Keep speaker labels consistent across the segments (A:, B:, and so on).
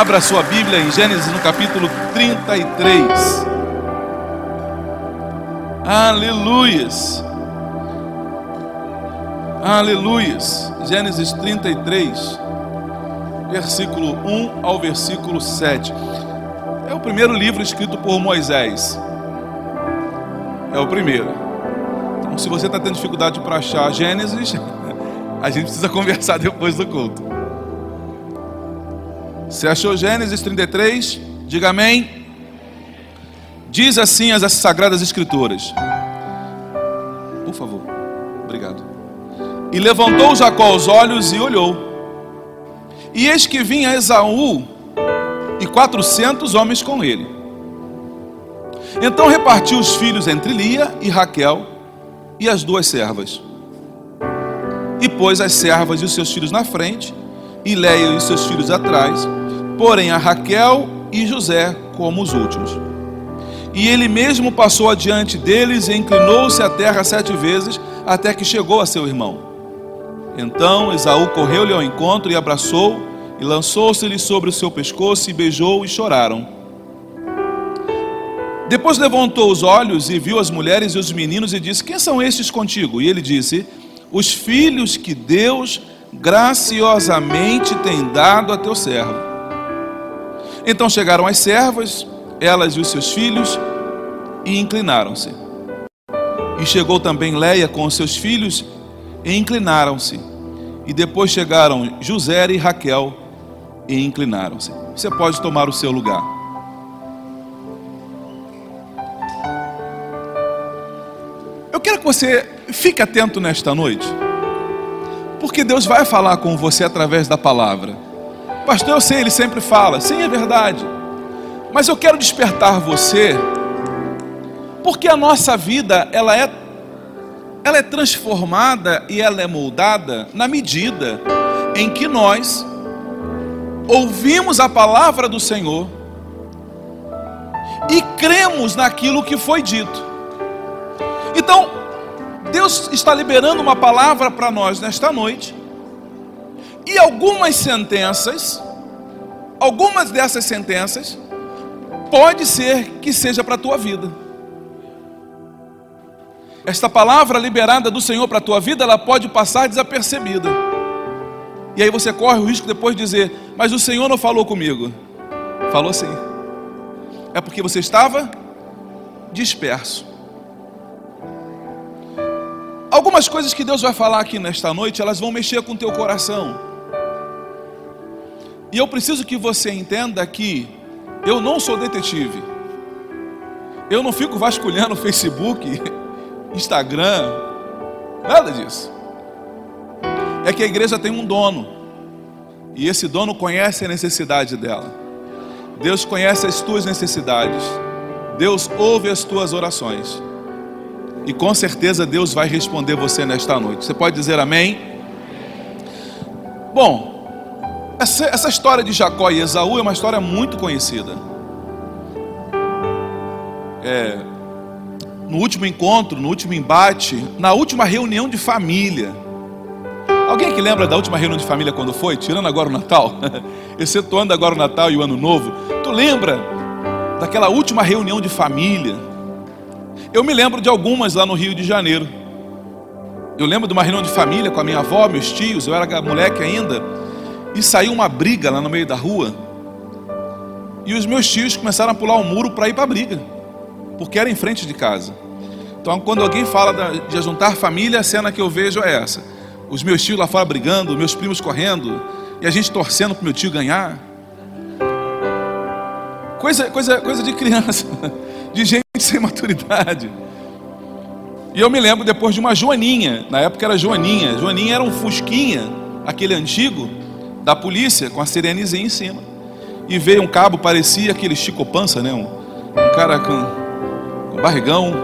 A: Abra sua Bíblia em Gênesis no capítulo 33. Aleluias. Aleluias. Gênesis 33, versículo 1 ao versículo 7. É o primeiro livro escrito por Moisés. É o primeiro. Então, se você está tendo dificuldade para achar Gênesis, a gente precisa conversar depois do culto. Você achou Gênesis 33? Diga amém. Diz assim as sagradas escrituras. Por favor. Obrigado. E levantou Jacó os olhos e olhou. E eis que vinha Esaú e quatrocentos homens com ele. Então repartiu os filhos entre Lia e Raquel e as duas servas. E pôs as servas e os seus filhos na frente, e Leia e os seus filhos atrás porém a Raquel e José como os últimos. E ele mesmo passou adiante deles e inclinou-se à terra sete vezes, até que chegou a seu irmão. Então Esaú correu-lhe ao encontro e abraçou, e lançou-se-lhe sobre o seu pescoço, e beijou, e choraram. Depois levantou os olhos e viu as mulheres e os meninos, e disse: Quem são estes contigo? E ele disse: Os filhos que Deus graciosamente tem dado a teu servo. Então chegaram as servas, elas e os seus filhos, e inclinaram-se. E chegou também Leia com os seus filhos, e inclinaram-se. E depois chegaram José e Raquel, e inclinaram-se. Você pode tomar o seu lugar. Eu quero que você fique atento nesta noite, porque Deus vai falar com você através da palavra. Pastor, eu sei, ele sempre fala. Sim, é verdade. Mas eu quero despertar você, porque a nossa vida, ela é ela é transformada e ela é moldada na medida em que nós ouvimos a palavra do Senhor e cremos naquilo que foi dito. Então, Deus está liberando uma palavra para nós nesta noite e algumas sentenças, algumas dessas sentenças, pode ser que seja para a tua vida. Esta palavra liberada do Senhor para a tua vida, ela pode passar desapercebida. E aí você corre o risco depois de dizer: Mas o Senhor não falou comigo. Falou sim. É porque você estava disperso. Algumas coisas que Deus vai falar aqui nesta noite, elas vão mexer com o teu coração. E eu preciso que você entenda que eu não sou detetive. Eu não fico vasculhando Facebook, Instagram, nada disso. É que a igreja tem um dono. E esse dono conhece a necessidade dela. Deus conhece as tuas necessidades. Deus ouve as tuas orações. E com certeza Deus vai responder você nesta noite. Você pode dizer amém? Bom, essa, essa história de Jacó e Esaú é uma história muito conhecida. É, no último encontro, no último embate, na última reunião de família. Alguém que lembra da última reunião de família quando foi? Tirando agora o Natal, excetuando agora o Natal e o Ano Novo. Tu lembra daquela última reunião de família? Eu me lembro de algumas lá no Rio de Janeiro. Eu lembro de uma reunião de família com a minha avó, meus tios, eu era moleque ainda. E saiu uma briga lá no meio da rua. E os meus tios começaram a pular o um muro para ir para a briga, porque era em frente de casa. Então, quando alguém fala de juntar família, a cena que eu vejo é essa: os meus tios lá fora brigando, meus primos correndo, e a gente torcendo para meu tio ganhar. Coisa, coisa, coisa de criança, de gente sem maturidade. E eu me lembro depois de uma Joaninha, na época era Joaninha. Joaninha era um Fusquinha, aquele antigo, da polícia, com a sirenezinha em cima. E veio um cabo, parecia aquele Chico Pança, né? Um, um cara com, com barrigão,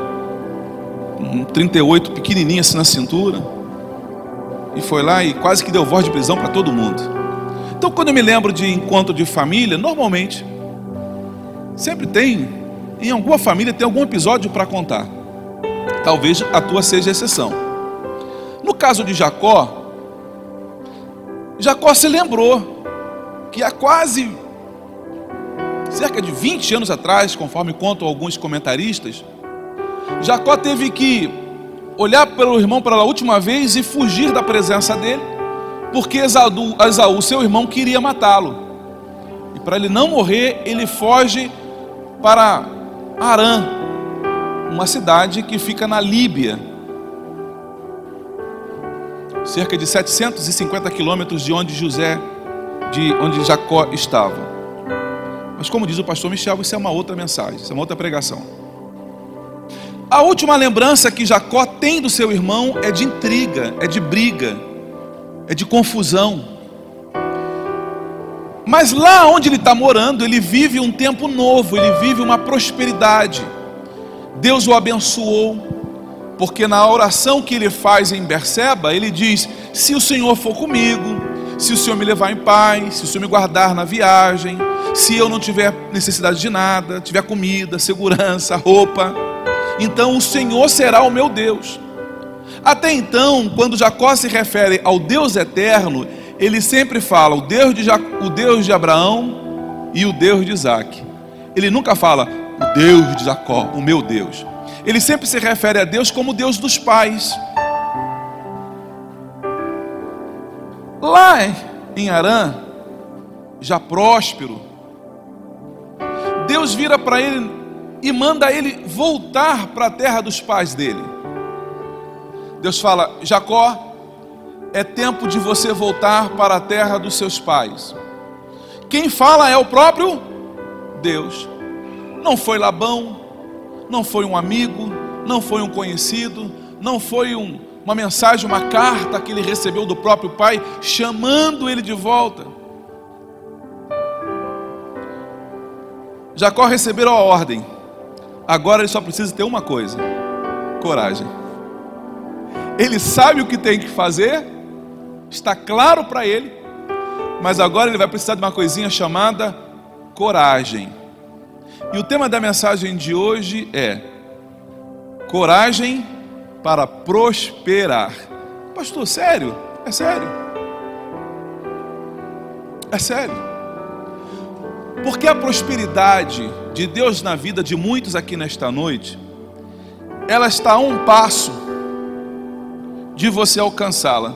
A: um 38 pequenininho assim na cintura. E foi lá e quase que deu voz de prisão para todo mundo. Então, quando eu me lembro de encontro de família, normalmente, sempre tem, em alguma família, tem algum episódio para contar. Talvez a tua seja exceção. No caso de Jacó, Jacó se lembrou que há quase cerca de 20 anos atrás, conforme contam alguns comentaristas, Jacó teve que olhar pelo irmão pela última vez e fugir da presença dele, porque Esaú, seu irmão, queria matá-lo. E para ele não morrer, ele foge para Arã, uma cidade que fica na Líbia, cerca de 750 quilômetros de onde José, de onde Jacó estava. Mas como diz o pastor Michel, isso é uma outra mensagem, isso é uma outra pregação. A última lembrança que Jacó tem do seu irmão é de intriga, é de briga, é de confusão. Mas lá onde ele está morando, ele vive um tempo novo, ele vive uma prosperidade. Deus o abençoou, porque na oração que ele faz em Berseba, ele diz: Se o Senhor for comigo, se o Senhor me levar em paz, se o Senhor me guardar na viagem, se eu não tiver necessidade de nada, tiver comida, segurança, roupa, então o Senhor será o meu Deus. Até então, quando Jacó se refere ao Deus eterno, ele sempre fala o Deus de, o Deus de Abraão e o Deus de Isaac. Ele nunca fala o Deus de Jacó, o meu Deus. Ele sempre se refere a Deus como Deus dos pais. Lá em Arã, já próspero, Deus vira para ele e manda ele voltar para a terra dos pais dele. Deus fala: Jacó, é tempo de você voltar para a terra dos seus pais. Quem fala é o próprio Deus. Não foi Labão, não foi um amigo, não foi um conhecido, não foi um, uma mensagem, uma carta que ele recebeu do próprio pai, chamando ele de volta. Jacó recebeu a ordem, agora ele só precisa ter uma coisa: coragem. Ele sabe o que tem que fazer, está claro para ele, mas agora ele vai precisar de uma coisinha chamada coragem. E o tema da mensagem de hoje é coragem para prosperar. Pastor, sério? É sério? É sério. Porque a prosperidade de Deus na vida de muitos aqui nesta noite, ela está a um passo de você alcançá-la.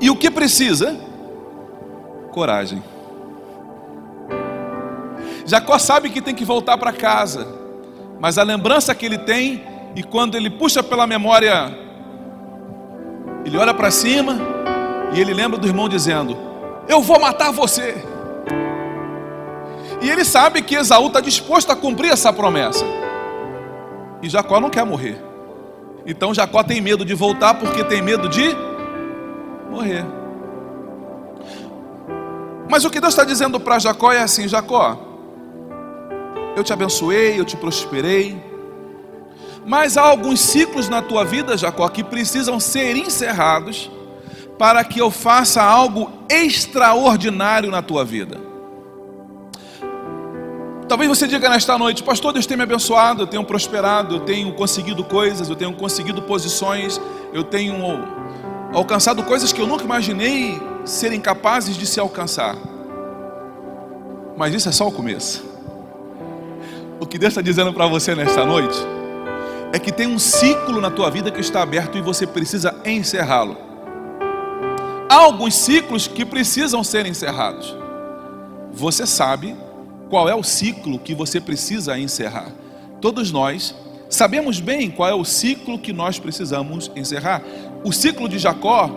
A: E o que precisa? Coragem. Jacó sabe que tem que voltar para casa, mas a lembrança que ele tem e quando ele puxa pela memória, ele olha para cima e ele lembra do irmão dizendo: Eu vou matar você. E ele sabe que Esaú está disposto a cumprir essa promessa. E Jacó não quer morrer. Então Jacó tem medo de voltar porque tem medo de morrer. Mas o que Deus está dizendo para Jacó é assim: Jacó, eu te abençoei, eu te prosperei, mas há alguns ciclos na tua vida, Jacó, que precisam ser encerrados para que eu faça algo extraordinário na tua vida. Talvez você diga nesta noite, pastor, Deus tem me abençoado, eu tenho prosperado, eu tenho conseguido coisas, eu tenho conseguido posições, eu tenho alcançado coisas que eu nunca imaginei serem capazes de se alcançar. Mas isso é só o começo. O que Deus está dizendo para você nesta noite é que tem um ciclo na tua vida que está aberto e você precisa encerrá-lo. Há alguns ciclos que precisam ser encerrados. Você sabe qual é o ciclo que você precisa encerrar. Todos nós sabemos bem qual é o ciclo que nós precisamos encerrar. O ciclo de Jacó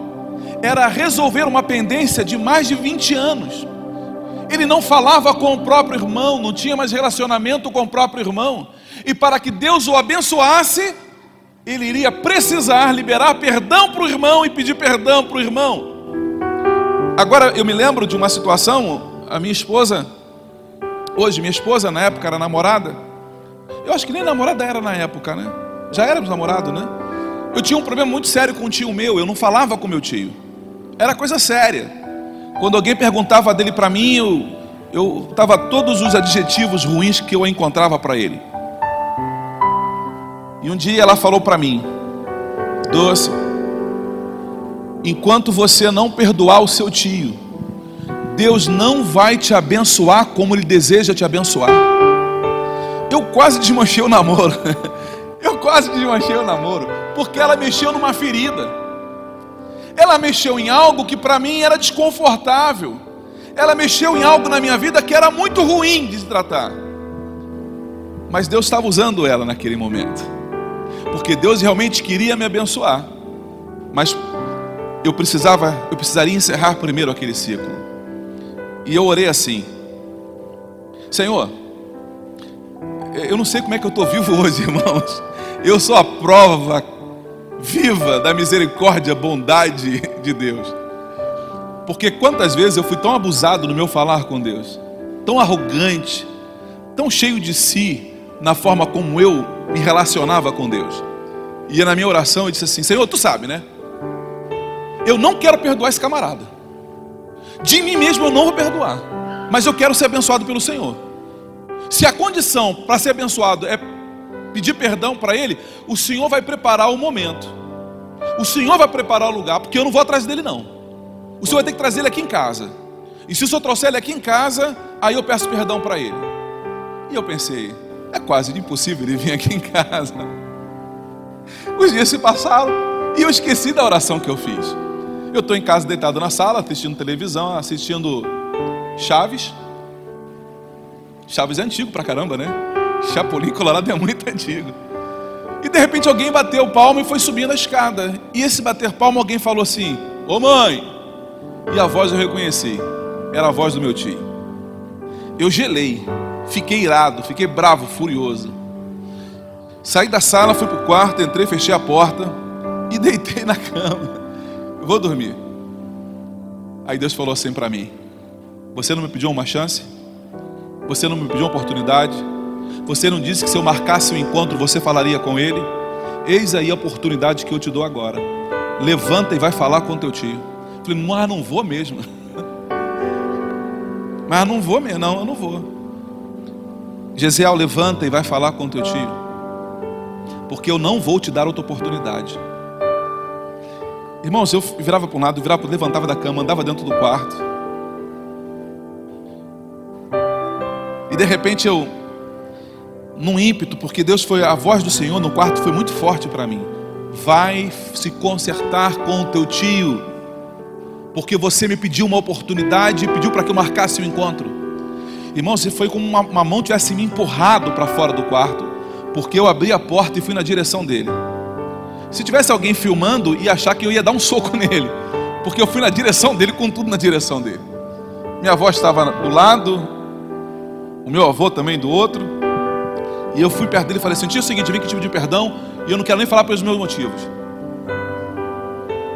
A: era resolver uma pendência de mais de 20 anos. Ele não falava com o próprio irmão, não tinha mais relacionamento com o próprio irmão. E para que Deus o abençoasse, ele iria precisar liberar perdão para o irmão e pedir perdão para o irmão. Agora eu me lembro de uma situação, a minha esposa, hoje minha esposa na época era namorada. Eu acho que nem namorada era na época, né? Já éramos namorado, né? Eu tinha um problema muito sério com um tio meu, eu não falava com meu tio. Era coisa séria. Quando alguém perguntava dele para mim, eu, eu tava todos os adjetivos ruins que eu encontrava para ele. E um dia ela falou para mim: Doce, enquanto você não perdoar o seu tio, Deus não vai te abençoar como Ele deseja te abençoar. Eu quase desmanchei o namoro. Eu quase desmanchei o namoro, porque ela mexeu numa ferida. Ela mexeu em algo que para mim era desconfortável. Ela mexeu em algo na minha vida que era muito ruim de se tratar. Mas Deus estava usando ela naquele momento porque Deus realmente queria me abençoar, mas eu precisava, eu precisaria encerrar primeiro aquele ciclo. E eu orei assim: Senhor, eu não sei como é que eu estou vivo hoje, irmãos. Eu sou a prova viva da misericórdia, bondade de Deus. Porque quantas vezes eu fui tão abusado no meu falar com Deus, tão arrogante, tão cheio de si, na forma como eu me relacionava com Deus. E na minha oração eu disse assim: Senhor, tu sabe, né? Eu não quero perdoar esse camarada. De mim mesmo eu não vou perdoar. Mas eu quero ser abençoado pelo Senhor. Se a condição para ser abençoado é pedir perdão para Ele, o Senhor vai preparar o momento. O Senhor vai preparar o lugar, porque eu não vou atrás dele, não. O Senhor vai ter que trazer ele aqui em casa. E se o Senhor trouxer ele aqui em casa, aí eu peço perdão para ele. E eu pensei, é quase impossível ele vir aqui em casa. Os dias se passaram e eu esqueci da oração que eu fiz. Eu estou em casa deitado na sala, assistindo televisão, assistindo Chaves. Chaves é antigo pra caramba, né? Chapolin Colorado é muito antigo. E de repente alguém bateu palma e foi subindo a escada. E esse bater palma, alguém falou assim: Ô mãe! E a voz eu reconheci. Era a voz do meu tio. Eu gelei. Fiquei irado, fiquei bravo, furioso. Saí da sala, fui para o quarto, entrei, fechei a porta e deitei na cama. Eu vou dormir. Aí Deus falou assim para mim: Você não me pediu uma chance? Você não me pediu uma oportunidade? Você não disse que se eu marcasse o um encontro você falaria com ele? Eis aí a oportunidade que eu te dou agora. Levanta e vai falar com teu tio. Eu falei, mas não vou mesmo. mas não vou mesmo, não, eu não vou. Gesiel, levanta e vai falar com teu tio, porque eu não vou te dar outra oportunidade. Irmãos, eu virava para um lado, virava, levantava da cama, andava dentro do quarto. E de repente eu, num ímpeto, porque Deus foi, a voz do Senhor no quarto foi muito forte para mim. Vai se consertar com o teu tio, porque você me pediu uma oportunidade pediu para que eu marcasse o encontro. Irmão, se foi como uma, uma mão tivesse me empurrado para fora do quarto, porque eu abri a porta e fui na direção dele. Se tivesse alguém filmando, ia achar que eu ia dar um soco nele, porque eu fui na direção dele, com tudo na direção dele. Minha avó estava do lado, o meu avô também do outro, e eu fui perto dele e falei assim: Tio, é o seguinte, vim que tive de perdão, e eu não quero nem falar pelos meus motivos.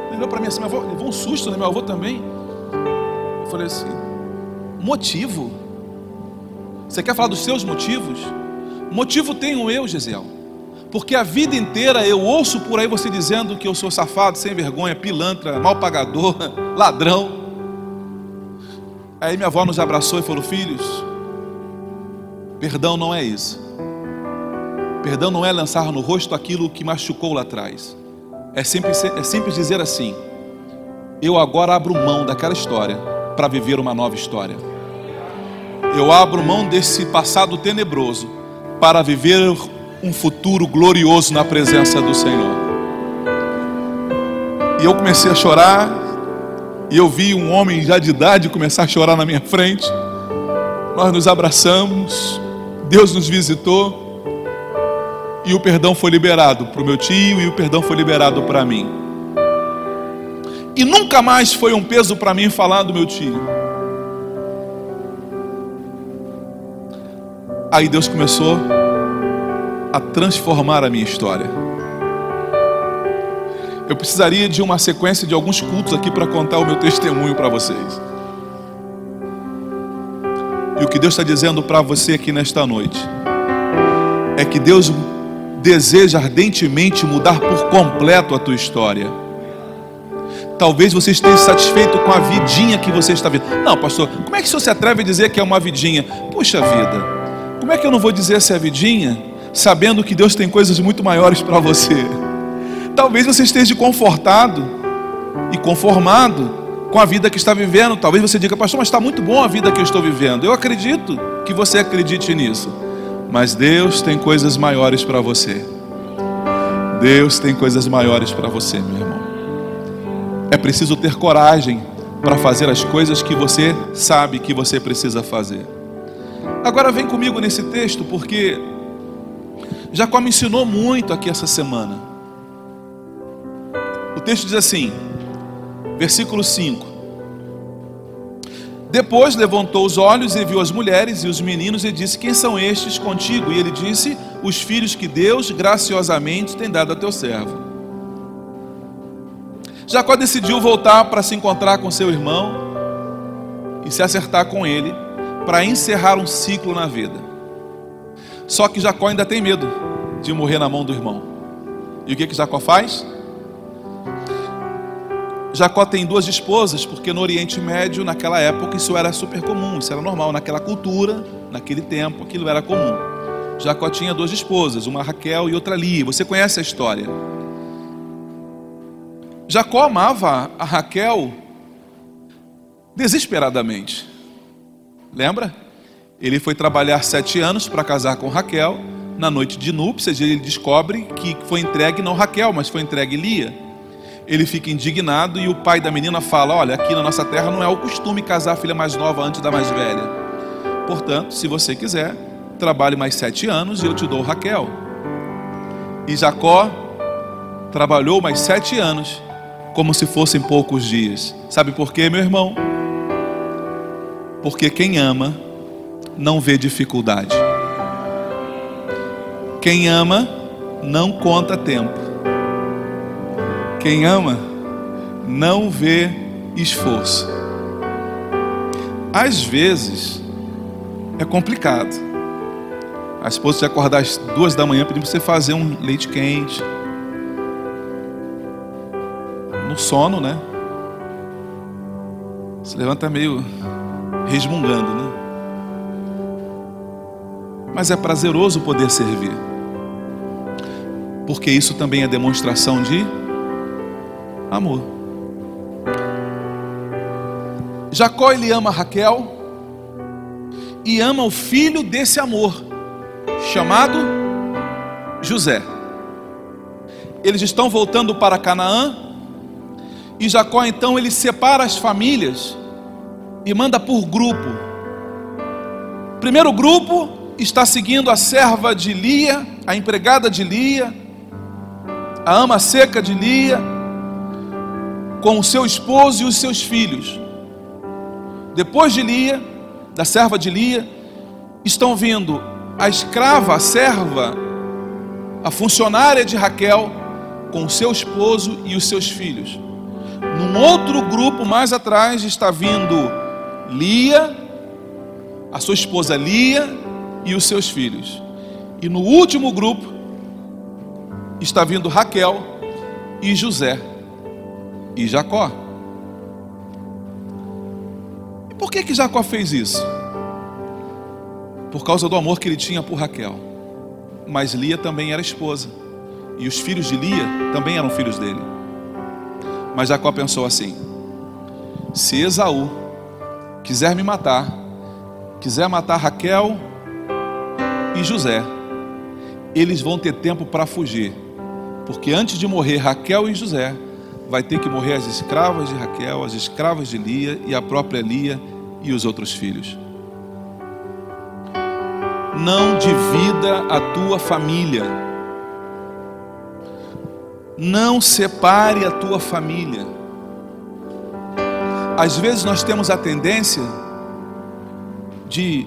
A: Ele olhou para mim assim, meu avô, levou um susto, né? Meu avô também. Eu falei assim: Motivo? Você quer falar dos seus motivos? Motivo tenho eu, Gisel. Porque a vida inteira eu ouço por aí você dizendo que eu sou safado, sem vergonha, pilantra, mal pagador, ladrão. Aí minha avó nos abraçou e falou: Filhos, perdão não é isso. Perdão não é lançar no rosto aquilo que machucou lá atrás. É simples, é simples dizer assim: Eu agora abro mão daquela história para viver uma nova história eu abro mão desse passado tenebroso para viver um futuro glorioso na presença do Senhor. E eu comecei a chorar, e eu vi um homem já de idade começar a chorar na minha frente. Nós nos abraçamos, Deus nos visitou, e o perdão foi liberado para o meu tio, e o perdão foi liberado para mim. E nunca mais foi um peso para mim falar do meu tio. Aí Deus começou a transformar a minha história. Eu precisaria de uma sequência de alguns cultos aqui para contar o meu testemunho para vocês. E o que Deus está dizendo para você aqui nesta noite é que Deus deseja ardentemente mudar por completo a tua história. Talvez você esteja satisfeito com a vidinha que você está vivendo. Não, pastor, como é que você se atreve a dizer que é uma vidinha? Puxa vida, como é que eu não vou dizer se é vidinha, sabendo que Deus tem coisas muito maiores para você? Talvez você esteja confortado e conformado com a vida que está vivendo. Talvez você diga, pastor, mas está muito bom a vida que eu estou vivendo. Eu acredito que você acredite nisso. Mas Deus tem coisas maiores para você. Deus tem coisas maiores para você, meu irmão. É preciso ter coragem para fazer as coisas que você sabe que você precisa fazer. Agora vem comigo nesse texto, porque Jacó me ensinou muito aqui essa semana. O texto diz assim, versículo 5: Depois levantou os olhos e viu as mulheres e os meninos e disse: Quem são estes contigo? E ele disse: Os filhos que Deus graciosamente tem dado a teu servo. Jacó decidiu voltar para se encontrar com seu irmão e se acertar com ele para encerrar um ciclo na vida. Só que Jacó ainda tem medo de morrer na mão do irmão. E o que que Jacó faz? Jacó tem duas esposas, porque no Oriente Médio, naquela época, isso era super comum, isso era normal, naquela cultura, naquele tempo, aquilo era comum. Jacó tinha duas esposas, uma Raquel e outra Lia. Você conhece a história? Jacó amava a Raquel desesperadamente. Lembra? Ele foi trabalhar sete anos para casar com Raquel. Na noite de núpcias, ele descobre que foi entregue não Raquel, mas foi entregue Lia. Ele fica indignado e o pai da menina fala: Olha, aqui na nossa terra não é o costume casar a filha mais nova antes da mais velha. Portanto, se você quiser, trabalhe mais sete anos e eu te dou Raquel. E Jacó trabalhou mais sete anos, como se fossem poucos dias. Sabe por quê, meu irmão? Porque quem ama não vê dificuldade. Quem ama não conta tempo. Quem ama não vê esforço. Às vezes é complicado. A esposa te acordar às duas da manhã pedindo para você fazer um leite quente. No sono, né? Se levanta meio resmungando, né? Mas é prazeroso poder servir. Porque isso também é demonstração de amor. Jacó ele ama Raquel e ama o filho desse amor, chamado José. Eles estão voltando para Canaã e Jacó então ele separa as famílias e manda por grupo. Primeiro grupo está seguindo a serva de Lia, a empregada de Lia, a ama seca de Lia, com o seu esposo e os seus filhos. Depois de Lia, da serva de Lia, estão vindo a escrava, a serva, a funcionária de Raquel, com o seu esposo e os seus filhos. Num outro grupo mais atrás está vindo Lia, a sua esposa Lia e os seus filhos. E no último grupo está vindo Raquel e José e Jacó. E por que que Jacó fez isso? Por causa do amor que ele tinha por Raquel. Mas Lia também era esposa. E os filhos de Lia também eram filhos dele. Mas Jacó pensou assim: se Esaú quiser me matar, quiser matar Raquel e José, eles vão ter tempo para fugir. Porque antes de morrer Raquel e José, vai ter que morrer as escravas de Raquel, as escravas de Lia e a própria Lia e os outros filhos. Não divida a tua família. Não separe a tua família. Às vezes nós temos a tendência de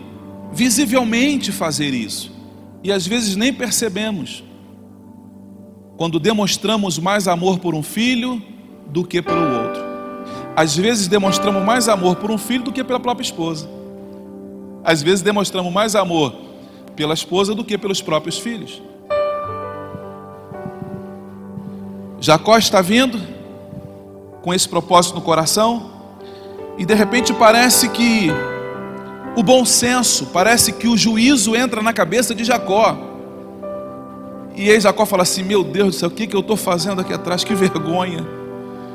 A: visivelmente fazer isso. E às vezes nem percebemos. Quando demonstramos mais amor por um filho do que pelo outro. Às vezes demonstramos mais amor por um filho do que pela própria esposa. Às vezes demonstramos mais amor pela esposa do que pelos próprios filhos. Jacó está vindo com esse propósito no coração e de repente parece que o bom senso, parece que o juízo entra na cabeça de Jacó. E aí Jacó fala assim: Meu Deus do céu, o que, que eu estou fazendo aqui atrás? Que vergonha,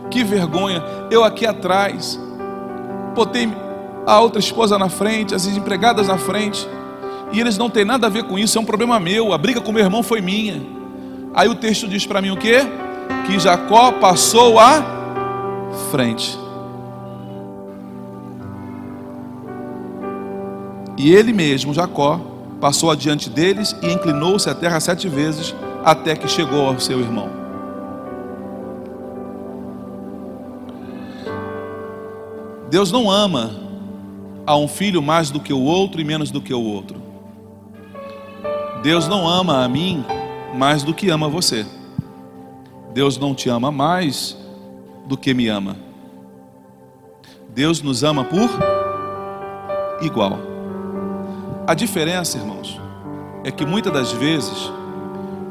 A: que vergonha. Eu aqui atrás, botei a outra esposa na frente, as empregadas na frente, e eles não têm nada a ver com isso, é um problema meu. A briga com meu irmão foi minha. Aí o texto diz para mim o quê? Que Jacó passou à frente. E ele mesmo, Jacó, passou adiante deles e inclinou-se à terra sete vezes, até que chegou ao seu irmão. Deus não ama a um filho mais do que o outro e menos do que o outro. Deus não ama a mim mais do que ama você. Deus não te ama mais do que me ama. Deus nos ama por igual. A diferença, irmãos, é que muitas das vezes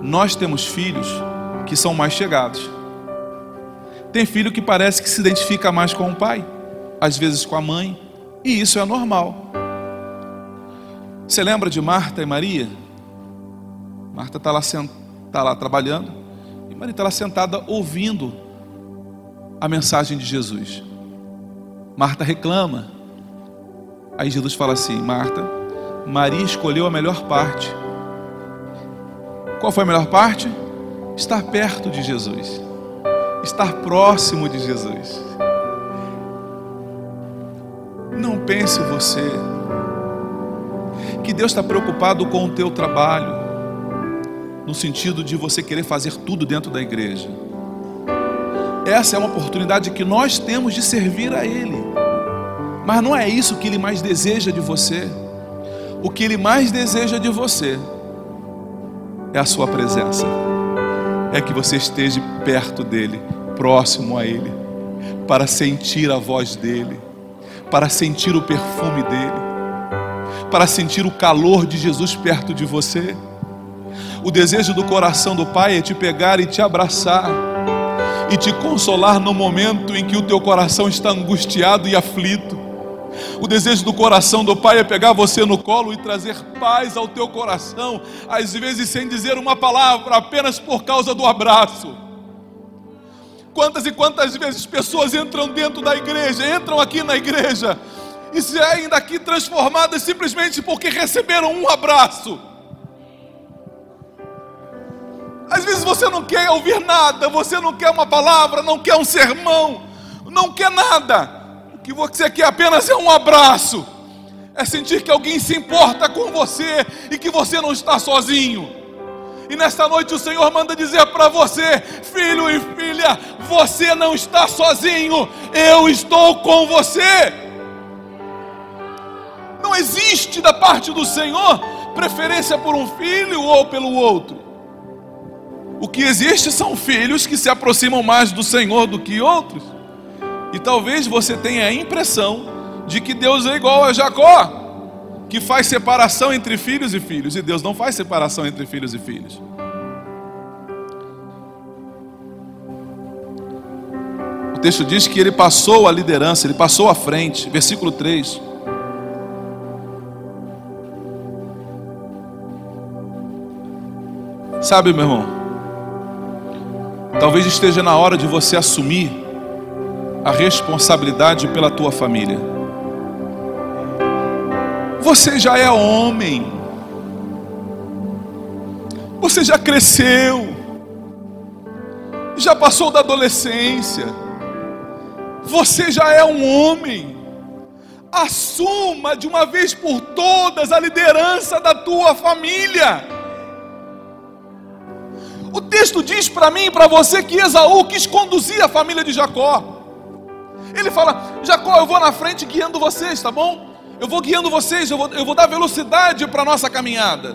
A: nós temos filhos que são mais chegados. Tem filho que parece que se identifica mais com o pai, às vezes com a mãe, e isso é normal. Você lembra de Marta e Maria? Marta está lá, tá lá trabalhando e Maria está lá sentada ouvindo a mensagem de Jesus. Marta reclama. Aí Jesus fala assim: Marta, Maria escolheu a melhor parte. Qual foi a melhor parte? Estar perto de Jesus, estar próximo de Jesus. Não pense você que Deus está preocupado com o teu trabalho, no sentido de você querer fazer tudo dentro da igreja. Essa é uma oportunidade que nós temos de servir a Ele, mas não é isso que Ele mais deseja de você o que Ele mais deseja de você é a Sua presença, é que você esteja perto dEle, próximo a Ele, para sentir a voz dEle, para sentir o perfume dEle, para sentir o calor de Jesus perto de você. O desejo do coração do Pai é te pegar e te abraçar e te consolar no momento em que o teu coração está angustiado e aflito. O desejo do coração do Pai é pegar você no colo e trazer paz ao teu coração, às vezes sem dizer uma palavra, apenas por causa do abraço. Quantas e quantas vezes pessoas entram dentro da igreja, entram aqui na igreja e saem daqui transformadas simplesmente porque receberam um abraço. Às vezes você não quer ouvir nada, você não quer uma palavra, não quer um sermão, não quer nada que você quer apenas é um abraço, é sentir que alguém se importa com você e que você não está sozinho. E nesta noite o Senhor manda dizer para você, filho e filha, você não está sozinho, eu estou com você. Não existe da parte do Senhor preferência por um filho ou pelo outro. O que existe são filhos que se aproximam mais do Senhor do que outros. E talvez você tenha a impressão de que Deus é igual a Jacó, que faz separação entre filhos e filhos, e Deus não faz separação entre filhos e filhos. O texto diz que ele passou a liderança, ele passou à frente, versículo 3. Sabe, meu irmão, talvez esteja na hora de você assumir a responsabilidade pela tua família. Você já é homem. Você já cresceu. Já passou da adolescência. Você já é um homem. Assuma de uma vez por todas a liderança da tua família. O texto diz para mim e para você que Esaú quis conduzir a família de Jacó. Ele fala: Jacó, eu vou na frente guiando vocês, tá bom? Eu vou guiando vocês, eu vou, eu vou dar velocidade para a nossa caminhada.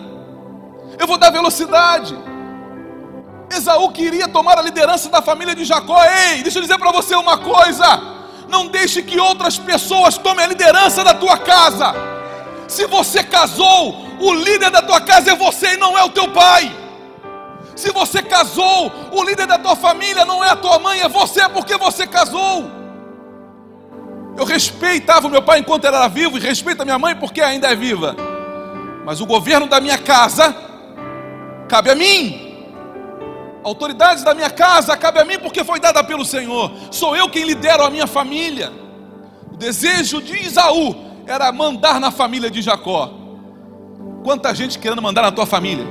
A: Eu vou dar velocidade. Esaú queria tomar a liderança da família de Jacó. Ei, deixa eu dizer para você uma coisa: não deixe que outras pessoas tomem a liderança da tua casa. Se você casou, o líder da tua casa é você e não é o teu pai. Se você casou, o líder da tua família não é a tua mãe, é você porque você casou. Eu respeitava o meu pai enquanto era vivo e respeito a minha mãe porque ainda é viva. Mas o governo da minha casa cabe a mim. A autoridade da minha casa cabe a mim porque foi dada pelo Senhor. Sou eu quem lidero a minha família. O desejo de Isaú era mandar na família de Jacó. Quanta gente querendo mandar na tua família,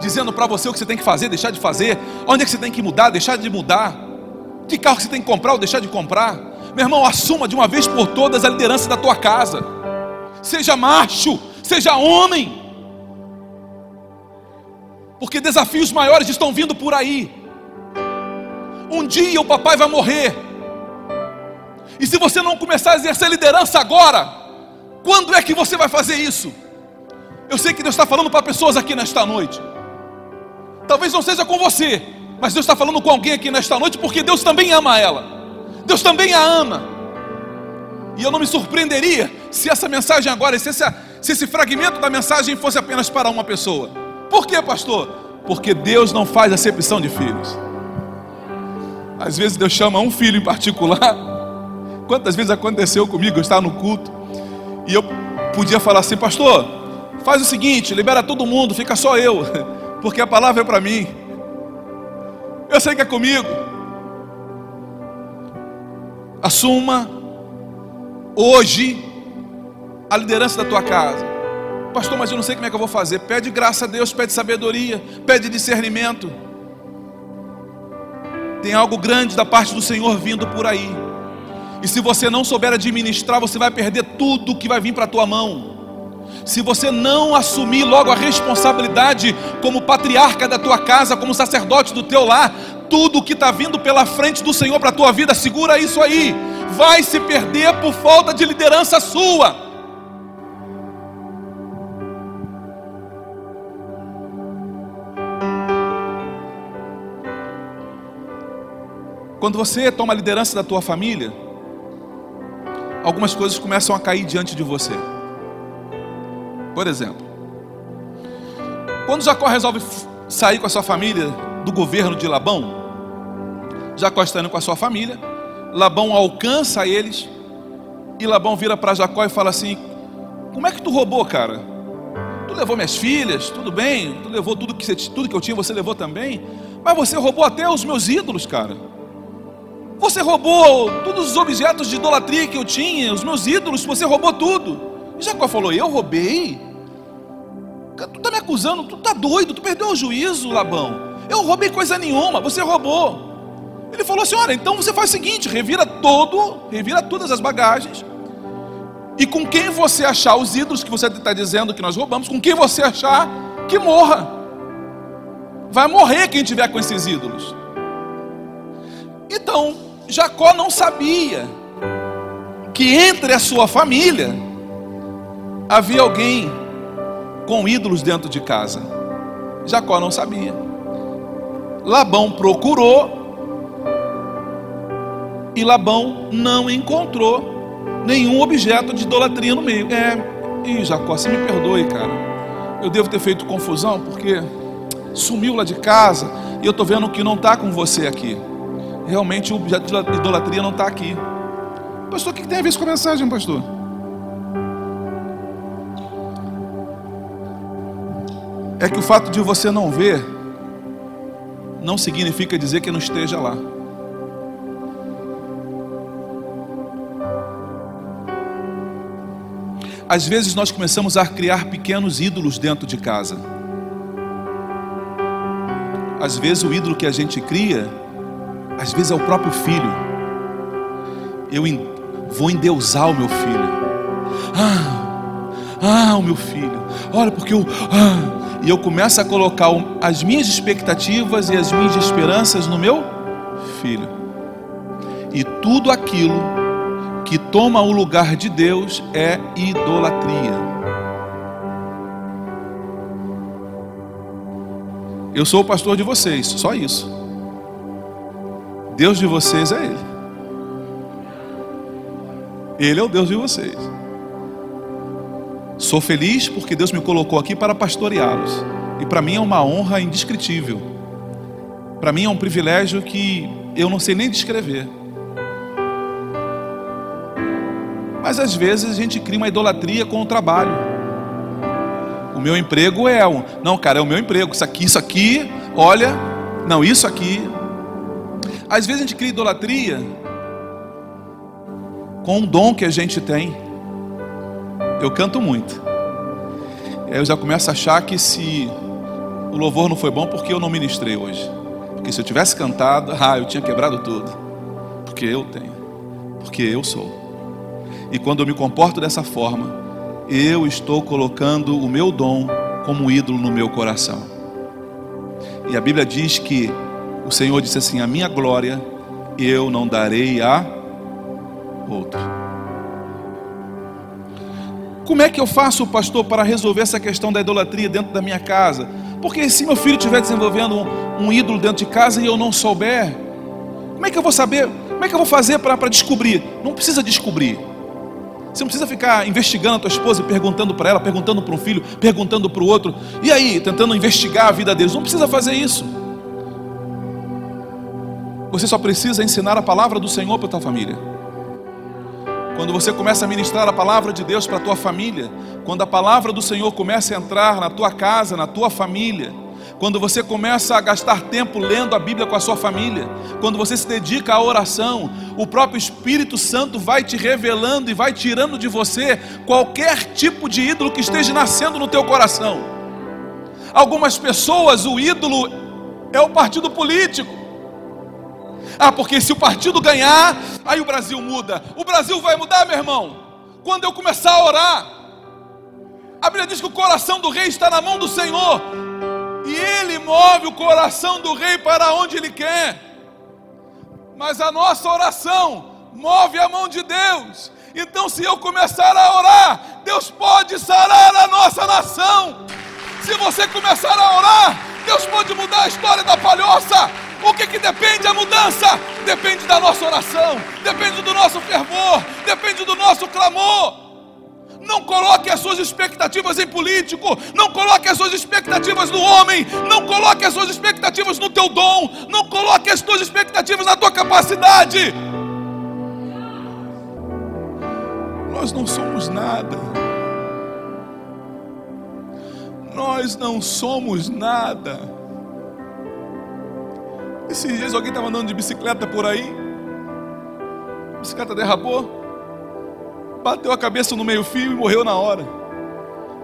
A: dizendo para você o que você tem que fazer, deixar de fazer, onde é que você tem que mudar, deixar de mudar, que carro que você tem que comprar ou deixar de comprar. Meu irmão, assuma de uma vez por todas a liderança da tua casa. Seja macho, seja homem. Porque desafios maiores estão vindo por aí. Um dia o papai vai morrer. E se você não começar a exercer liderança agora, quando é que você vai fazer isso? Eu sei que Deus está falando para pessoas aqui nesta noite. Talvez não seja com você, mas Deus está falando com alguém aqui nesta noite, porque Deus também ama ela. Deus também a ama. E eu não me surpreenderia se essa mensagem agora, se, essa, se esse fragmento da mensagem fosse apenas para uma pessoa. Por quê, pastor? Porque Deus não faz acepção de filhos. Às vezes Deus chama um filho em particular. Quantas vezes aconteceu comigo? Eu estava no culto e eu podia falar assim, pastor, faz o seguinte, libera todo mundo, fica só eu, porque a palavra é para mim. Eu sei que é comigo. Assuma hoje a liderança da tua casa. Pastor, mas eu não sei como é que eu vou fazer. Pede graça a Deus, pede sabedoria, pede discernimento. Tem algo grande da parte do Senhor vindo por aí. E se você não souber administrar, você vai perder tudo que vai vir para a tua mão. Se você não assumir logo a responsabilidade como patriarca da tua casa, como sacerdote do teu lar, tudo que está vindo pela frente do Senhor para a tua vida, segura isso aí. Vai se perder por falta de liderança sua. Quando você toma a liderança da tua família, algumas coisas começam a cair diante de você. Por exemplo, quando Jacó resolve sair com a sua família do governo de Labão, Jacó está indo com a sua família, Labão alcança eles, e Labão vira para Jacó e fala assim: Como é que tu roubou, cara? Tu levou minhas filhas, tudo bem, tu levou tudo que, você, tudo que eu tinha, você levou também, mas você roubou até os meus ídolos, cara. Você roubou todos os objetos de idolatria que eu tinha, os meus ídolos, você roubou tudo. E Jacó falou: Eu roubei? Tu está me acusando, tu está doido, tu perdeu o juízo, Labão. Eu roubei coisa nenhuma, você roubou. Ele falou assim: Olha, então você faz o seguinte: revira todo, revira todas as bagagens. E com quem você achar os ídolos que você está dizendo que nós roubamos, com quem você achar, que morra. Vai morrer quem tiver com esses ídolos. Então, Jacó não sabia que entre a sua família havia alguém com ídolos dentro de casa. Jacó não sabia. Labão procurou e Labão não encontrou nenhum objeto de idolatria no meio. É, e Jacó, você me perdoe, cara. Eu devo ter feito confusão porque sumiu lá de casa e eu estou vendo que não está com você aqui realmente o objeto de idolatria não está aqui. Pastor, o que tem a ver com a mensagem, pastor? É que o fato de você não ver não significa dizer que não esteja lá. Às vezes nós começamos a criar pequenos ídolos dentro de casa. Às vezes o ídolo que a gente cria às vezes é o próprio filho. Eu vou endeusar o meu filho. Ah, ah, o meu filho. Olha, porque eu. Ah, e eu começo a colocar as minhas expectativas e as minhas esperanças no meu filho. E tudo aquilo que toma o lugar de Deus é idolatria. Eu sou o pastor de vocês, só isso. Deus de vocês é Ele. Ele é o Deus de vocês. Sou feliz porque Deus me colocou aqui para pastoreá-los. E para mim é uma honra indescritível. Para mim é um privilégio que eu não sei nem descrever. Mas às vezes a gente cria uma idolatria com o trabalho. O meu emprego é um. Não, cara, é o meu emprego. Isso aqui, isso aqui, olha. Não, isso aqui. Às vezes a gente cria idolatria com um dom que a gente tem. Eu canto muito. Eu já começo a achar que se o louvor não foi bom, porque eu não ministrei hoje. Porque se eu tivesse cantado, ah, eu tinha quebrado tudo. Porque eu tenho. Porque eu sou. E quando eu me comporto dessa forma, eu estou colocando o meu dom como ídolo no meu coração. E a Bíblia diz que o Senhor disse assim: A minha glória eu não darei a outro. Como é que eu faço, pastor, para resolver essa questão da idolatria dentro da minha casa? Porque se meu filho estiver desenvolvendo um, um, ídolo dentro de casa e eu não souber, como é que eu vou saber? Como é que eu vou fazer para descobrir? Não precisa descobrir. Você não precisa ficar investigando a tua esposa e perguntando para ela, perguntando para um filho, perguntando para o outro. E aí, tentando investigar a vida deles. Não precisa fazer isso. Você só precisa ensinar a palavra do Senhor para a tua família. Quando você começa a ministrar a palavra de Deus para a tua família, quando a palavra do Senhor começa a entrar na tua casa, na tua família, quando você começa a gastar tempo lendo a Bíblia com a sua família, quando você se dedica à oração, o próprio Espírito Santo vai te revelando e vai tirando de você qualquer tipo de ídolo que esteja nascendo no teu coração. Algumas pessoas, o ídolo é o partido político. Ah, porque se o partido ganhar, aí o Brasil muda. O Brasil vai mudar, meu irmão, quando eu começar a orar. A Bíblia diz que o coração do rei está na mão do Senhor e ele move o coração do rei para onde ele quer. Mas a nossa oração move a mão de Deus. Então, se eu começar a orar, Deus pode sarar a nossa nação. Se você começar a orar, Deus pode mudar a história da palhoça. O que, que depende a mudança? Depende da nossa oração, depende do nosso fervor, depende do nosso clamor. Não coloque as suas expectativas em político, não coloque as suas expectativas no homem, não coloque as suas expectativas no teu dom, não coloque as suas expectativas na tua capacidade. Nós não somos nada. Nós não somos nada. Esses dias alguém estava andando de bicicleta por aí, a bicicleta derrapou, bateu a cabeça no meio-fio e morreu na hora.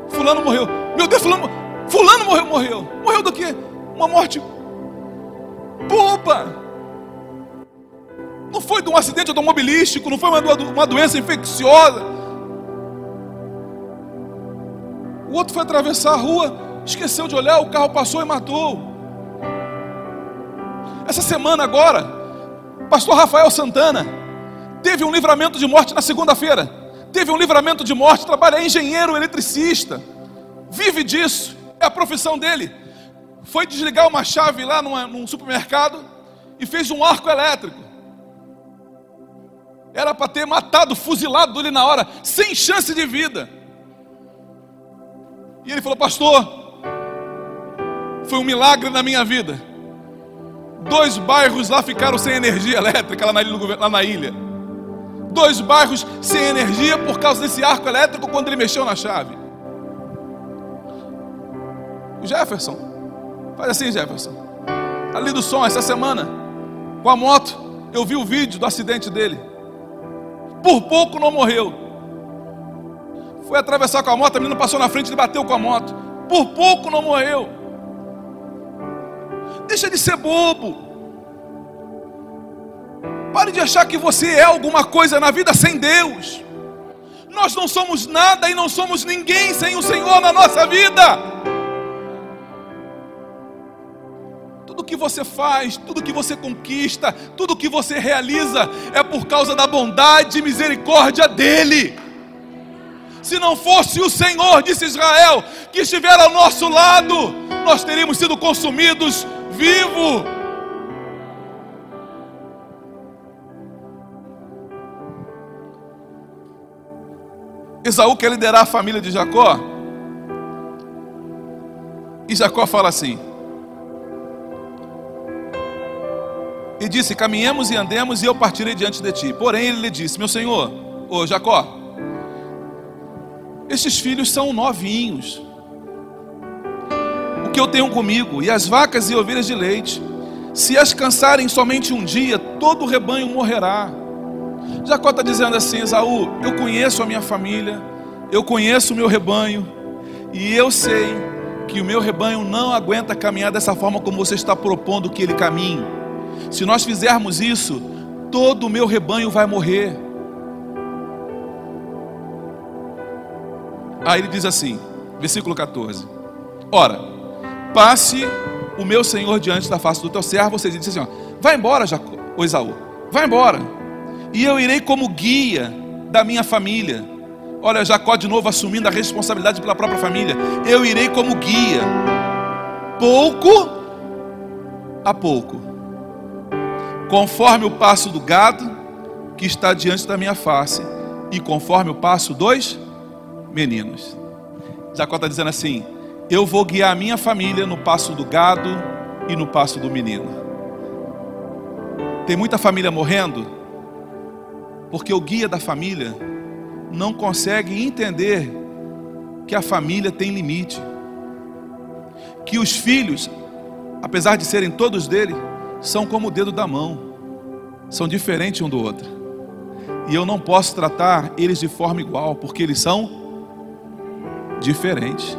A: Fulano morreu. Meu Deus, fulano, fulano morreu, morreu. Morreu do quê? Uma morte boba. Não foi de um acidente automobilístico, não foi uma, uma doença infecciosa. O outro foi atravessar a rua, esqueceu de olhar, o carro passou e matou. Essa semana agora, pastor Rafael Santana teve um livramento de morte na segunda-feira teve um livramento de morte, trabalha é engenheiro eletricista, vive disso, é a profissão dele. Foi desligar uma chave lá numa, num supermercado e fez um arco elétrico. Era para ter matado, fuzilado ele na hora, sem chance de vida. E ele falou: Pastor, foi um milagre na minha vida. Dois bairros lá ficaram sem energia elétrica lá na ilha. Lá na ilha dois bairros sem energia por causa desse arco elétrico quando ele mexeu na chave. Jefferson, faz assim, Jefferson. Ali do som, essa semana, com a moto, eu vi o vídeo do acidente dele. Por pouco não morreu. Foi atravessar com a moto, a menina passou na frente e bateu com a moto. Por pouco não morreu. Deixa de ser bobo. Pare de achar que você é alguma coisa na vida sem Deus. Nós não somos nada e não somos ninguém sem o Senhor na nossa vida. Tudo que você faz, tudo que você conquista, tudo que você realiza é por causa da bondade e misericórdia dEle. Se não fosse o Senhor, disse Israel, que estiver ao nosso lado, nós teríamos sido consumidos vivo. Esaú quer liderar a família de Jacó. E Jacó fala assim: E disse: Caminhemos e andemos, e eu partirei diante de ti. Porém, ele lhe disse: Meu senhor, ô Jacó, estes filhos são novinhos. O que eu tenho comigo, e as vacas e ovelhas de leite, se as cansarem somente um dia, todo o rebanho morrerá. Jacó está dizendo assim: Esaú, eu conheço a minha família, eu conheço o meu rebanho, e eu sei que o meu rebanho não aguenta caminhar dessa forma como você está propondo que ele caminhe. Se nós fizermos isso, todo o meu rebanho vai morrer. Aí ele diz assim, versículo 14: Ora, passe o meu senhor diante da face do teu servo, você diz assim: ó, vai embora, Jacó, Esaú, vai embora, e eu irei como guia da minha família. Olha, Jacó de novo assumindo a responsabilidade pela própria família. Eu irei como guia, pouco a pouco, conforme o passo do gado que está diante da minha face, e conforme o passo dos meninos. Jacó está dizendo assim: Eu vou guiar a minha família no passo do gado e no passo do menino. Tem muita família morrendo, porque o guia da família não consegue entender que a família tem limite, que os filhos, apesar de serem todos dele, são como o dedo da mão, são diferentes um do outro, e eu não posso tratar eles de forma igual, porque eles são diferente.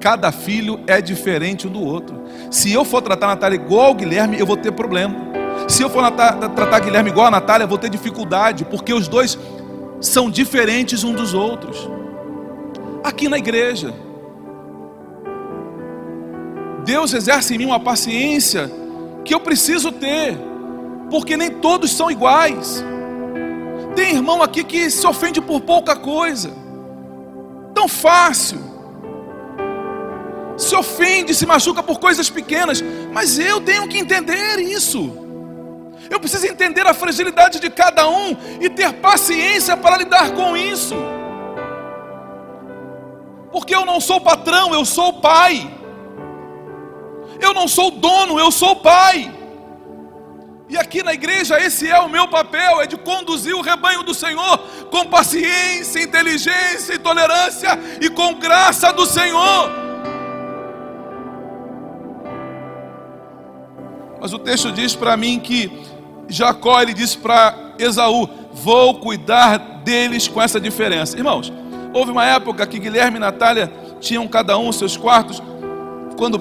A: Cada filho é diferente um do outro. Se eu for tratar a Natália igual ao Guilherme, eu vou ter problema. Se eu for tratar Guilherme igual a Natália, vou ter dificuldade, porque os dois são diferentes um dos outros. Aqui na igreja, Deus exerce em mim uma paciência que eu preciso ter, porque nem todos são iguais. Tem irmão aqui que se ofende por pouca coisa tão fácil. Se ofende, se machuca por coisas pequenas, mas eu tenho que entender isso. Eu preciso entender a fragilidade de cada um e ter paciência para lidar com isso. Porque eu não sou patrão, eu sou pai. Eu não sou dono, eu sou pai. E aqui na igreja, esse é o meu papel: é de conduzir o rebanho do Senhor com paciência, inteligência e tolerância e com graça do Senhor. Mas o texto diz para mim que Jacó ele disse para Esaú: Vou cuidar deles com essa diferença. Irmãos, houve uma época que Guilherme e Natália tinham cada um seus quartos, quando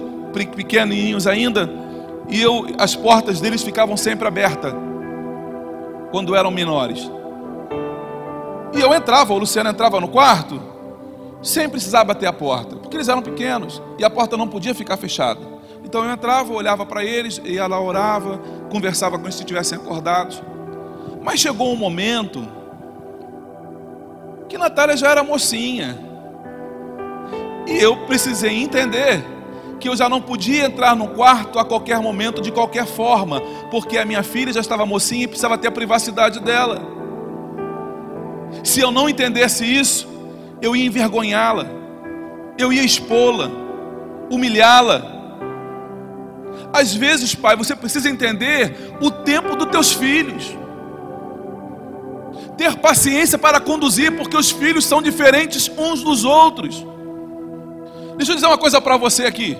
A: pequenininhos ainda e eu, as portas deles ficavam sempre abertas quando eram menores. E eu entrava, o Luciano entrava no quarto, sem precisar bater a porta, porque eles eram pequenos e a porta não podia ficar fechada. Então eu entrava, olhava para eles, ia lá, orava, conversava com eles se estivessem acordados. Mas chegou um momento que Natália já era mocinha. E eu precisei entender que eu já não podia entrar no quarto a qualquer momento, de qualquer forma, porque a minha filha já estava mocinha e precisava ter a privacidade dela. Se eu não entendesse isso, eu ia envergonhá-la, eu ia expô-la, humilhá-la. Às vezes, pai, você precisa entender o tempo dos teus filhos. Ter paciência para conduzir, porque os filhos são diferentes uns dos outros. Deixa eu dizer uma coisa para você aqui.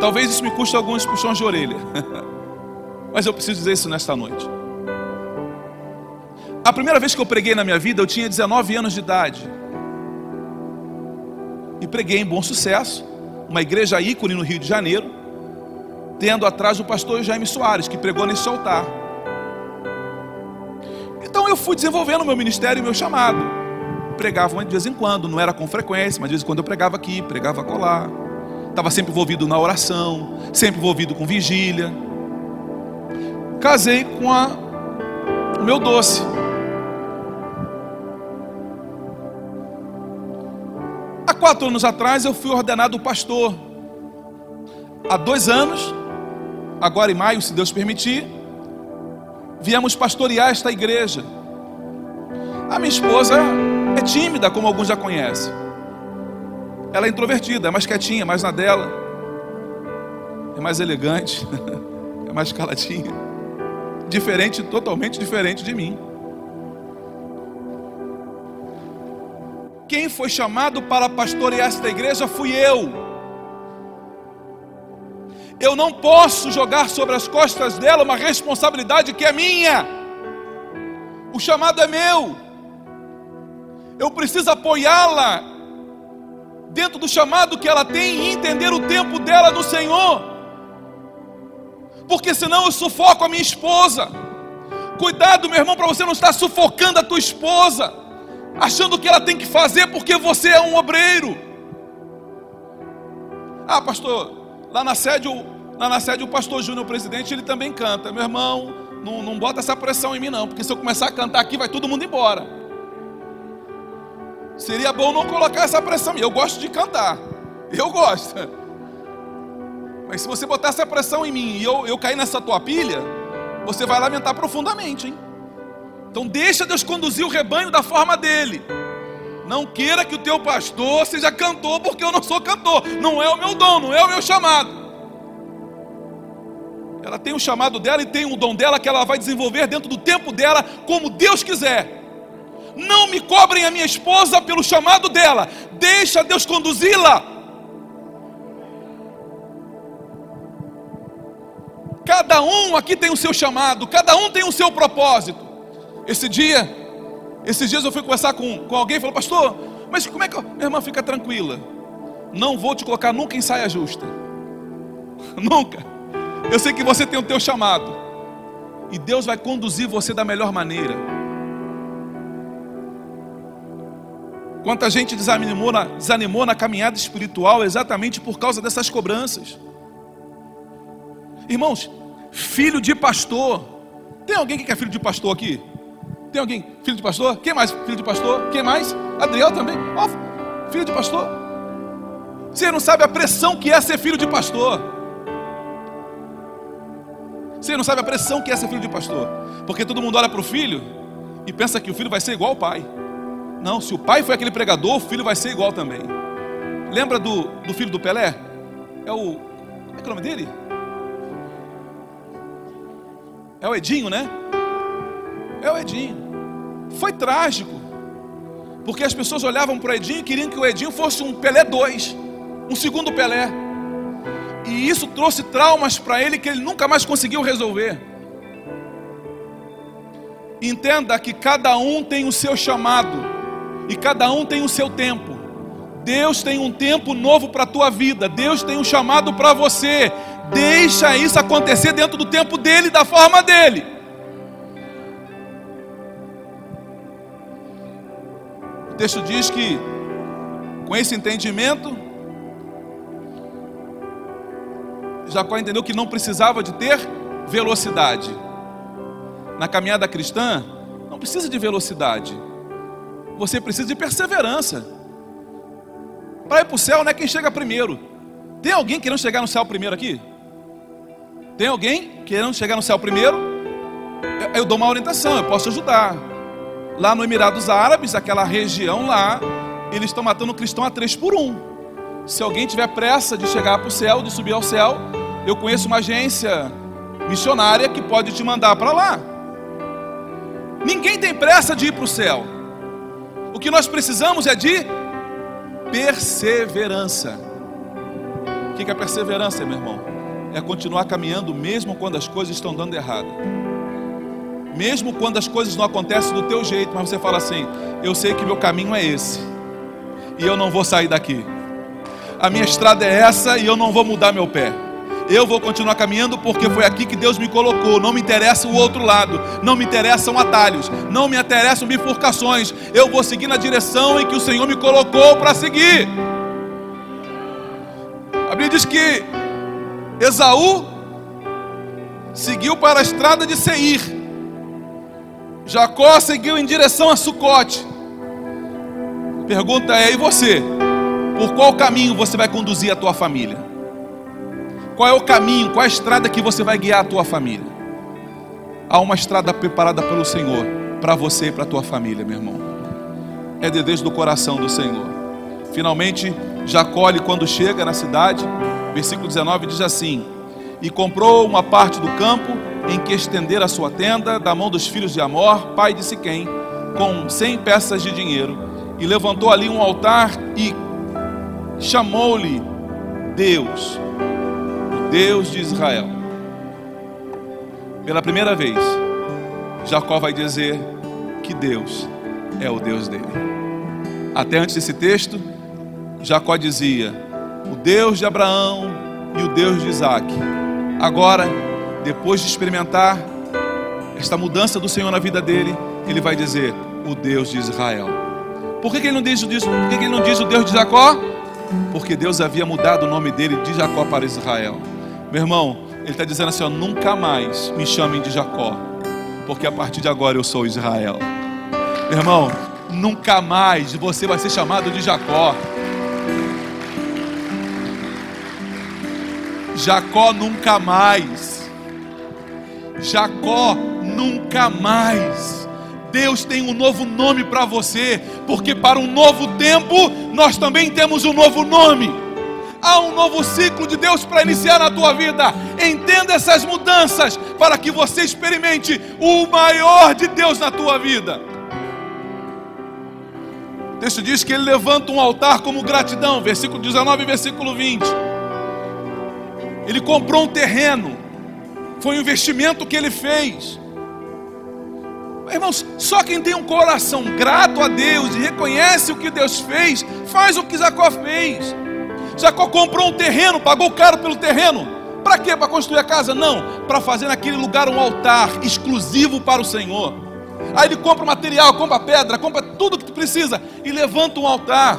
A: Talvez isso me custe alguns puxões de orelha. Mas eu preciso dizer isso nesta noite. A primeira vez que eu preguei na minha vida, eu tinha 19 anos de idade. E preguei em bom sucesso, uma igreja ícone no Rio de Janeiro, tendo atrás o pastor Jaime Soares, que pregou nesse altar. Então eu fui desenvolvendo o meu ministério e meu chamado. Pregava de vez em quando, não era com frequência, mas de vez em quando eu pregava aqui, pregava colar estava sempre envolvido na oração, sempre envolvido com vigília. Casei com a, o meu doce. Há quatro anos atrás eu fui ordenado pastor. Há dois anos, agora em maio, se Deus permitir, viemos pastorear esta igreja. A minha esposa é tímida, como alguns já conhecem. Ela é introvertida, é mais quietinha, mais na dela. É mais elegante, é mais caladinha. Diferente, totalmente diferente de mim. Quem foi chamado para pastorear esta igreja fui eu. Eu não posso jogar sobre as costas dela uma responsabilidade que é minha. O chamado é meu. Eu preciso apoiá-la dentro do chamado que ela tem e entender o tempo dela no Senhor. Porque senão eu sufoco a minha esposa. Cuidado, meu irmão, para você não estar sufocando a tua esposa, achando que ela tem que fazer porque você é um obreiro. Ah, pastor, lá na sede, lá na sede o pastor Júnior, o presidente, ele também canta. Meu irmão, não, não bota essa pressão em mim não, porque se eu começar a cantar aqui, vai todo mundo embora. Seria bom não colocar essa pressão. Eu gosto de cantar. Eu gosto. Mas se você botar essa pressão em mim e eu, eu cair nessa tua pilha, você vai lamentar profundamente, hein? Então deixa Deus conduzir o rebanho da forma dele. Não queira que o teu pastor seja cantor, porque eu não sou cantor. Não é o meu dom, não é o meu chamado. Ela tem o chamado dela e tem o dom dela que ela vai desenvolver dentro do tempo dela, como Deus quiser. Não me cobrem a minha esposa pelo chamado dela. Deixa Deus conduzi-la. Cada um aqui tem o seu chamado, cada um tem o seu propósito. Esse dia, esses dias eu fui conversar com, com alguém e falou, pastor, mas como é que eu... minha irmã fica tranquila? Não vou te colocar nunca em saia justa. nunca. Eu sei que você tem o teu chamado. E Deus vai conduzir você da melhor maneira. Quanta gente desanimou na, desanimou na caminhada espiritual exatamente por causa dessas cobranças. Irmãos, filho de pastor. Tem alguém que é filho de pastor aqui? Tem alguém filho de pastor? Quem mais filho de pastor? Quem mais? Adriel também. Oh, filho de pastor. Você não sabe a pressão que é ser filho de pastor. Você não sabe a pressão que é ser filho de pastor. Porque todo mundo olha para o filho e pensa que o filho vai ser igual ao pai. Não, se o pai foi aquele pregador, o filho vai ser igual também. Lembra do, do filho do Pelé? É o. Como é que é o nome dele? É o Edinho, né? É o Edinho. Foi trágico. Porque as pessoas olhavam para o Edinho e queriam que o Edinho fosse um Pelé 2, um segundo Pelé. E isso trouxe traumas para ele que ele nunca mais conseguiu resolver. Entenda que cada um tem o seu chamado e cada um tem o seu tempo. Deus tem um tempo novo para a tua vida. Deus tem um chamado para você. Deixa isso acontecer dentro do tempo dele, da forma dele. Texto diz que, com esse entendimento, Jacó entendeu que não precisava de ter velocidade. Na caminhada cristã, não precisa de velocidade você precisa de perseverança. Para ir para o céu não é quem chega primeiro. Tem alguém querendo chegar no céu primeiro aqui? Tem alguém querendo chegar no céu primeiro? Eu, dou uma orientação, eu posso ajudar. Lá no Emirados Árabes, aquela região lá, eles estão matando cristão a três por um. Se alguém tiver pressa de chegar para o céu, de subir ao céu, eu conheço uma agência missionária que pode te mandar para lá. Ninguém tem pressa de ir para o céu. O que nós precisamos é de perseverança. O que é perseverança, meu irmão? É continuar caminhando mesmo quando as coisas estão dando errado. Mesmo quando as coisas não acontecem do teu jeito, mas você fala assim: eu sei que meu caminho é esse. E eu não vou sair daqui. A minha estrada é essa e eu não vou mudar meu pé. Eu vou continuar caminhando porque foi aqui que Deus me colocou. Não me interessa o outro lado, não me interessam atalhos, não me interessam bifurcações. Eu vou seguir na direção em que o Senhor me colocou para seguir. Bíblia diz que Esaú seguiu para a estrada de Seir. Jacó seguiu em direção a Sucote. Pergunta é: e você? Por qual caminho você vai conduzir a tua família? Qual é o caminho, qual é a estrada que você vai guiar a tua família? Há uma estrada preparada pelo Senhor para você e para a tua família, meu irmão. É de Deus do coração do Senhor. Finalmente, Jacó, quando chega na cidade, versículo 19 diz assim: E comprou uma parte do campo em que estender a sua tenda, da mão dos filhos de Amor, pai de Siquém, com cem peças de dinheiro, e levantou ali um altar e chamou-lhe Deus, o Deus de Israel. Pela primeira vez, Jacó vai dizer que Deus é o Deus dele. Até antes desse texto, Jacó dizia: o Deus de Abraão e o Deus de Isaac. Agora, depois de experimentar esta mudança do Senhor na vida dele, ele vai dizer: o Deus de Israel. Por que, que ele não diz, por que, que ele não diz o Deus de Jacó? Porque Deus havia mudado o nome dele de Jacó para Israel. Meu irmão, ele está dizendo assim: ó, nunca mais me chamem de Jacó, porque a partir de agora eu sou Israel. Meu irmão, nunca mais você vai ser chamado de Jacó. Jacó nunca mais. Jacó nunca mais. Deus tem um novo nome para você, porque para um novo tempo nós também temos um novo nome. Há um novo ciclo de Deus para iniciar na tua vida. Entenda essas mudanças para que você experimente o maior de Deus na tua vida. O texto diz que ele levanta um altar como gratidão, versículo 19 e versículo 20. Ele comprou um terreno, foi um investimento que ele fez. Irmãos, só quem tem um coração grato a Deus e reconhece o que Deus fez, faz o que Jacó fez. Jacó comprou um terreno, pagou caro pelo terreno. Para quê? Para construir a casa? Não, para fazer naquele lugar um altar exclusivo para o Senhor. Aí ele compra material, compra pedra, compra tudo que precisa e levanta um altar.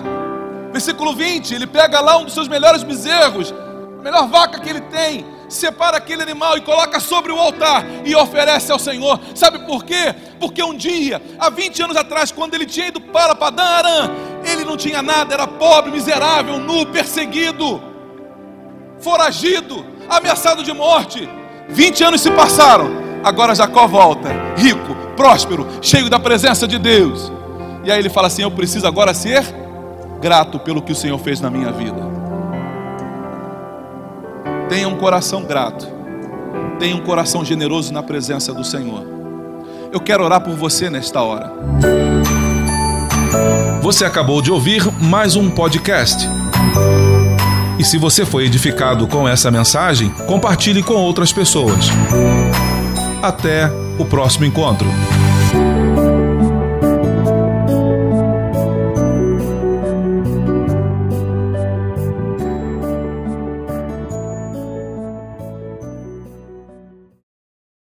A: Versículo 20, ele pega lá um dos seus melhores bezerros, a melhor vaca que ele tem, separa aquele animal e coloca sobre o altar e oferece ao Senhor. Sabe por quê? Porque um dia, há 20 anos atrás, quando ele tinha ido para Padã Aram, ele não tinha nada, era pobre, miserável, nu, perseguido, foragido, ameaçado de morte. 20 anos se passaram, agora Jacó volta, rico, próspero, cheio da presença de Deus. E aí ele fala assim: Eu preciso agora ser grato pelo que o Senhor fez na minha vida. Tenha um coração grato, tenha um coração generoso na presença do Senhor. Eu quero orar por você nesta hora.
B: Você acabou de ouvir mais um podcast. E se você foi edificado com essa mensagem, compartilhe com outras pessoas. Até o próximo encontro.